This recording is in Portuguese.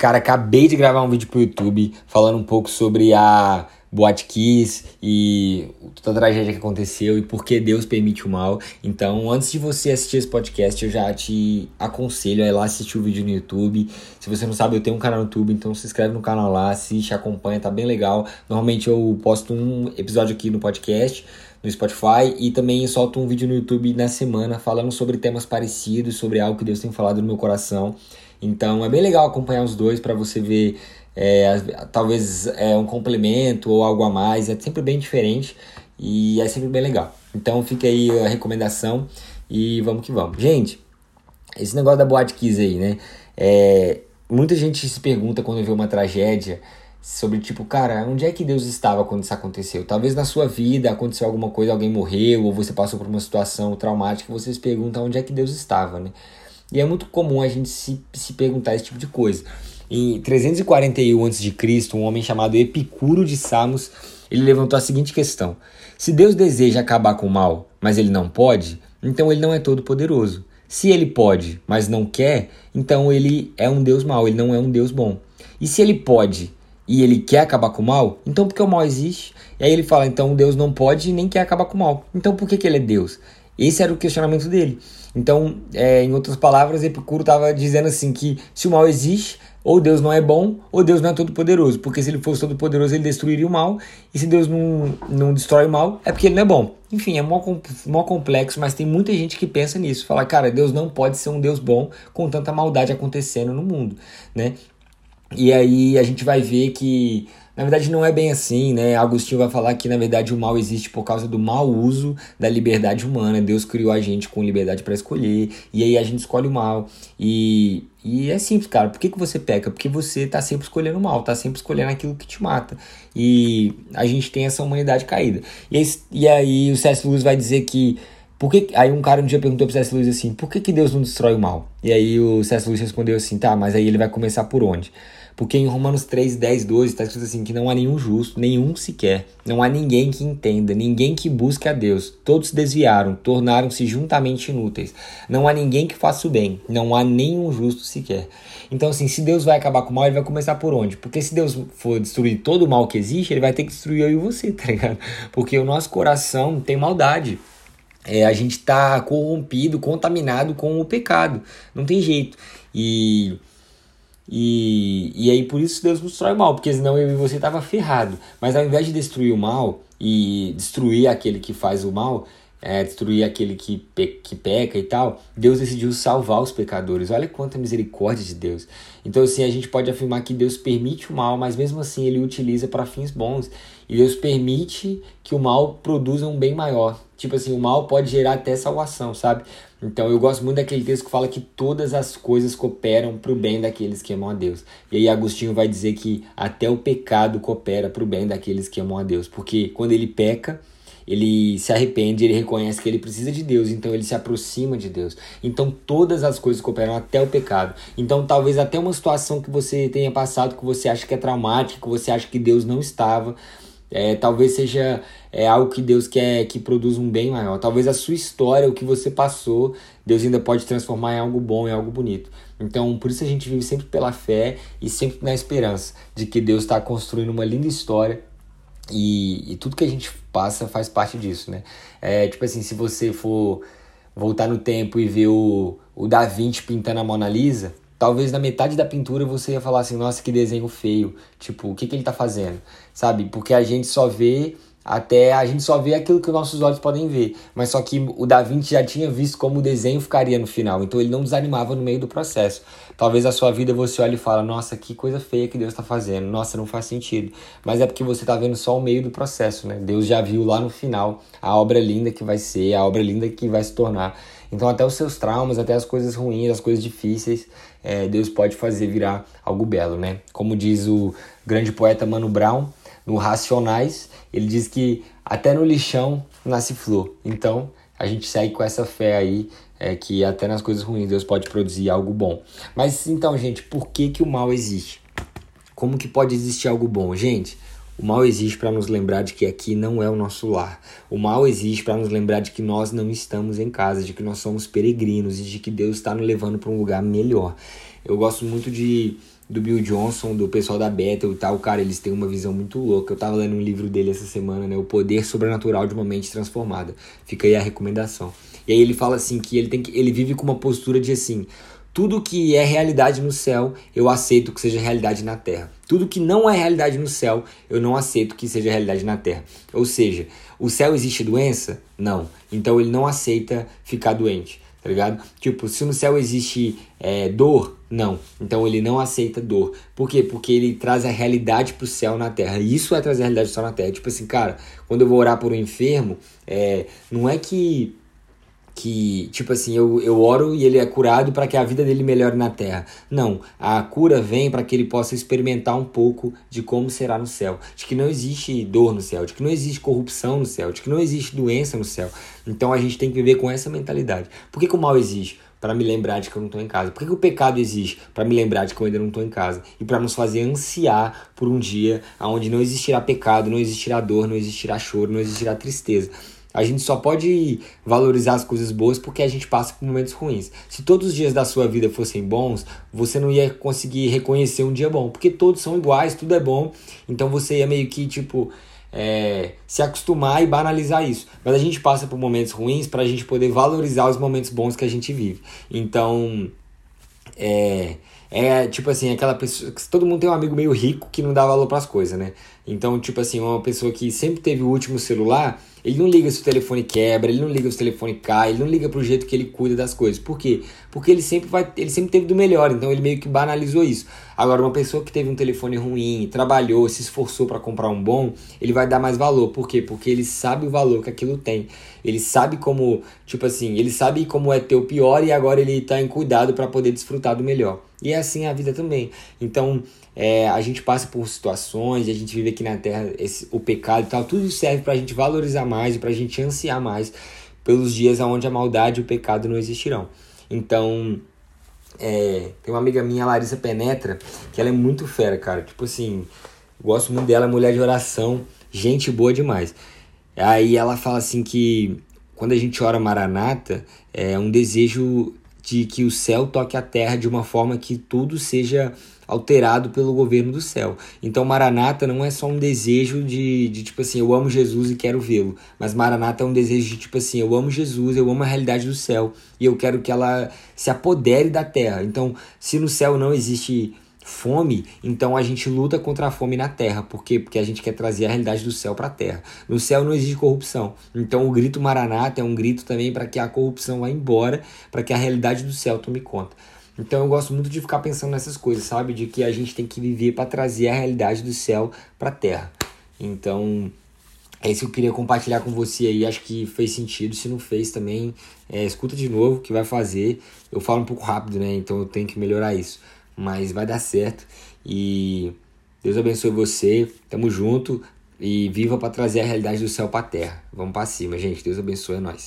Cara, acabei de gravar um vídeo pro YouTube falando um pouco sobre a Boate Kiss e toda a tragédia que aconteceu e por que Deus permite o mal. Então, antes de você assistir esse podcast, eu já te aconselho a ir lá assistir o vídeo no YouTube. Se você não sabe, eu tenho um canal no YouTube, então se inscreve no canal lá, assiste, acompanha, tá bem legal. Normalmente eu posto um episódio aqui no podcast no Spotify e também solto um vídeo no YouTube na semana falando sobre temas parecidos, sobre algo que Deus tem falado no meu coração. Então é bem legal acompanhar os dois para você ver é, talvez é, um complemento ou algo a mais. É sempre bem diferente e é sempre bem legal. Então fica aí a recomendação e vamos que vamos. Gente, esse negócio da Boate Kiss aí, né? É, muita gente se pergunta quando vê uma tragédia sobre tipo, cara, onde é que Deus estava quando isso aconteceu? Talvez na sua vida aconteceu alguma coisa, alguém morreu ou você passou por uma situação traumática, você se pergunta onde é que Deus estava, né? E é muito comum a gente se, se perguntar esse tipo de coisa. Em 341 a.C., um homem chamado Epicuro de Samos, ele levantou a seguinte questão: Se Deus deseja acabar com o mal, mas ele não pode, então ele não é todo poderoso. Se ele pode, mas não quer, então ele é um Deus mau, ele não é um Deus bom. E se ele pode e ele quer acabar com o mal, então por que o mal existe? E aí ele fala, então Deus não pode e nem quer acabar com o mal. Então por que, que ele é Deus? Esse era o questionamento dele. Então, é, em outras palavras, Epicuro estava dizendo assim que se o mal existe, ou Deus não é bom, ou Deus não é todo poderoso. Porque se ele fosse todo poderoso, ele destruiria o mal. E se Deus não, não destrói o mal, é porque ele não é bom. Enfim, é mó, mó complexo, mas tem muita gente que pensa nisso. Fala, cara, Deus não pode ser um Deus bom com tanta maldade acontecendo no mundo, né? E aí a gente vai ver que na verdade, não é bem assim, né? Agostinho vai falar que, na verdade, o mal existe por causa do mau uso da liberdade humana. Deus criou a gente com liberdade para escolher, e aí a gente escolhe o mal. E, e é simples, cara. Por que, que você peca? Porque você tá sempre escolhendo o mal, tá sempre escolhendo aquilo que te mata. E a gente tem essa humanidade caída. E aí, e aí o C.S. Lewis vai dizer que. Por que, aí um cara um dia perguntou pro C.S. Lewis assim, por que, que Deus não destrói o mal? E aí o C.S. Lewis respondeu assim, tá, mas aí ele vai começar por onde? Porque em Romanos 3, 10, 12 está escrito assim: que não há nenhum justo, nenhum sequer. Não há ninguém que entenda, ninguém que busque a Deus. Todos se desviaram, tornaram-se juntamente inúteis. Não há ninguém que faça o bem, não há nenhum justo sequer. Então, assim, se Deus vai acabar com o mal, ele vai começar por onde? Porque se Deus for destruir todo o mal que existe, ele vai ter que destruir eu e você, tá ligado? Porque o nosso coração tem maldade. É, a gente está corrompido, contaminado com o pecado. Não tem jeito. E e, e aí por isso Deus destrói o mal, porque senão eu e você tava ferrado. Mas ao invés de destruir o mal e destruir aquele que faz o mal, é, destruir aquele que, pe que peca e tal, Deus decidiu salvar os pecadores. Olha quanta misericórdia de Deus. Então, assim, a gente pode afirmar que Deus permite o mal, mas mesmo assim ele utiliza para fins bons. E Deus permite que o mal produza um bem maior. Tipo assim, o mal pode gerar até salvação, sabe? Então eu gosto muito daquele texto que fala que todas as coisas cooperam para o bem daqueles que amam a Deus. E aí Agostinho vai dizer que até o pecado coopera para o bem daqueles que amam a Deus. Porque quando ele peca, ele se arrepende, ele reconhece que ele precisa de Deus, então ele se aproxima de Deus. Então todas as coisas cooperam até o pecado. Então talvez até uma situação que você tenha passado que você acha que é traumática, que você acha que Deus não estava, é, talvez seja é, algo que Deus quer que produza um bem maior. Talvez a sua história, o que você passou, Deus ainda pode transformar em algo bom, em algo bonito. Então, por isso a gente vive sempre pela fé e sempre na esperança de que Deus está construindo uma linda história e, e, tudo que a gente passa faz parte disso, né? É, tipo assim, se você for voltar no tempo e ver o, o Da Vinci pintando a Mona Lisa, talvez na metade da pintura você ia falar assim, nossa, que desenho feio. Tipo, o que, que ele tá fazendo? Sabe? Porque a gente só vê até a gente só vê aquilo que os nossos olhos podem ver. Mas só que o Da Vinci já tinha visto como o desenho ficaria no final. Então ele não desanimava no meio do processo. Talvez a sua vida você olhe e fala, nossa, que coisa feia que Deus está fazendo. Nossa, não faz sentido. Mas é porque você está vendo só o meio do processo, né? Deus já viu lá no final a obra linda que vai ser, a obra linda que vai se tornar. Então até os seus traumas, até as coisas ruins, as coisas difíceis, é, Deus pode fazer virar algo belo, né? Como diz o grande poeta Mano Brown, no Racionais, ele diz que até no lixão nasce flor. Então, a gente segue com essa fé aí, é, que até nas coisas ruins Deus pode produzir algo bom. Mas então, gente, por que, que o mal existe? Como que pode existir algo bom? Gente, o mal existe para nos lembrar de que aqui não é o nosso lar. O mal existe para nos lembrar de que nós não estamos em casa, de que nós somos peregrinos e de que Deus está nos levando para um lugar melhor. Eu gosto muito de do Bill Johnson, do pessoal da Bethel e tal. Cara, eles têm uma visão muito louca. Eu tava lendo um livro dele essa semana, né? O Poder Sobrenatural de uma Mente Transformada. Fica aí a recomendação. E aí ele fala assim que ele tem que ele vive com uma postura de assim, tudo que é realidade no céu, eu aceito que seja realidade na terra. Tudo que não é realidade no céu, eu não aceito que seja realidade na terra. Ou seja, o céu existe doença? Não. Então ele não aceita ficar doente, tá ligado? Tipo, se no céu existe é, dor? Não. Então ele não aceita dor. Por quê? Porque ele traz a realidade pro céu na terra. Isso é trazer a realidade pro céu na terra. Tipo assim, cara, quando eu vou orar por um enfermo, é, não é que que, tipo assim, eu, eu oro e ele é curado para que a vida dele melhore na terra. Não, a cura vem para que ele possa experimentar um pouco de como será no céu. De que não existe dor no céu, de que não existe corrupção no céu, de que não existe doença no céu. Então a gente tem que viver com essa mentalidade. Por que, que o mal existe? Para me lembrar de que eu não estou em casa. Por que, que o pecado existe? Para me lembrar de que eu ainda não estou em casa. E para nos fazer ansiar por um dia onde não existirá pecado, não existirá dor, não existirá choro, não existirá tristeza. A gente só pode valorizar as coisas boas porque a gente passa por momentos ruins. Se todos os dias da sua vida fossem bons, você não ia conseguir reconhecer um dia bom, porque todos são iguais, tudo é bom. Então você ia meio que tipo é, se acostumar e banalizar isso. Mas a gente passa por momentos ruins para a gente poder valorizar os momentos bons que a gente vive. Então é, é tipo assim, aquela pessoa. Todo mundo tem um amigo meio rico que não dá valor para as coisas, né? Então, tipo assim, uma pessoa que sempre teve o último celular ele não liga se o telefone quebra, ele não liga se o telefone cai, ele não liga pro jeito que ele cuida das coisas. Por quê? Porque ele sempre vai, ele sempre teve do melhor, então ele meio que banalizou isso. Agora, uma pessoa que teve um telefone ruim, trabalhou, se esforçou para comprar um bom, ele vai dar mais valor. Por quê? Porque ele sabe o valor que aquilo tem. Ele sabe como, tipo assim, ele sabe como é ter o pior e agora ele tá em cuidado para poder desfrutar do melhor. E é assim a vida também. Então, é, a gente passa por situações, a gente vive aqui na Terra esse, o pecado e tal, tudo serve para a gente valorizar mais e para a gente ansiar mais pelos dias onde a maldade e o pecado não existirão. Então, é, tem uma amiga minha, Larissa Penetra, que ela é muito fera, cara. Tipo assim, gosto muito dela, mulher de oração, gente boa demais. Aí ela fala assim que quando a gente ora Maranata, é um desejo de que o céu toque a terra de uma forma que tudo seja alterado pelo governo do céu. Então, Maranata não é só um desejo de, de tipo assim, eu amo Jesus e quero vê-lo, mas Maranata é um desejo de tipo assim, eu amo Jesus, eu amo a realidade do céu e eu quero que ela se apodere da terra. Então, se no céu não existe fome, então a gente luta contra a fome na terra. Por quê? Porque a gente quer trazer a realidade do céu para a terra. No céu não existe corrupção. Então o grito Maranata é um grito também para que a corrupção vá embora, para que a realidade do céu tome conta. Então eu gosto muito de ficar pensando nessas coisas, sabe? De que a gente tem que viver para trazer a realidade do céu para a terra. Então é isso que eu queria compartilhar com você aí. Acho que fez sentido. Se não fez também, é, escuta de novo que vai fazer. Eu falo um pouco rápido, né? Então eu tenho que melhorar isso. Mas vai dar certo. E Deus abençoe você. Tamo junto. E viva para trazer a realidade do céu para terra. Vamos para cima, gente. Deus abençoe nós.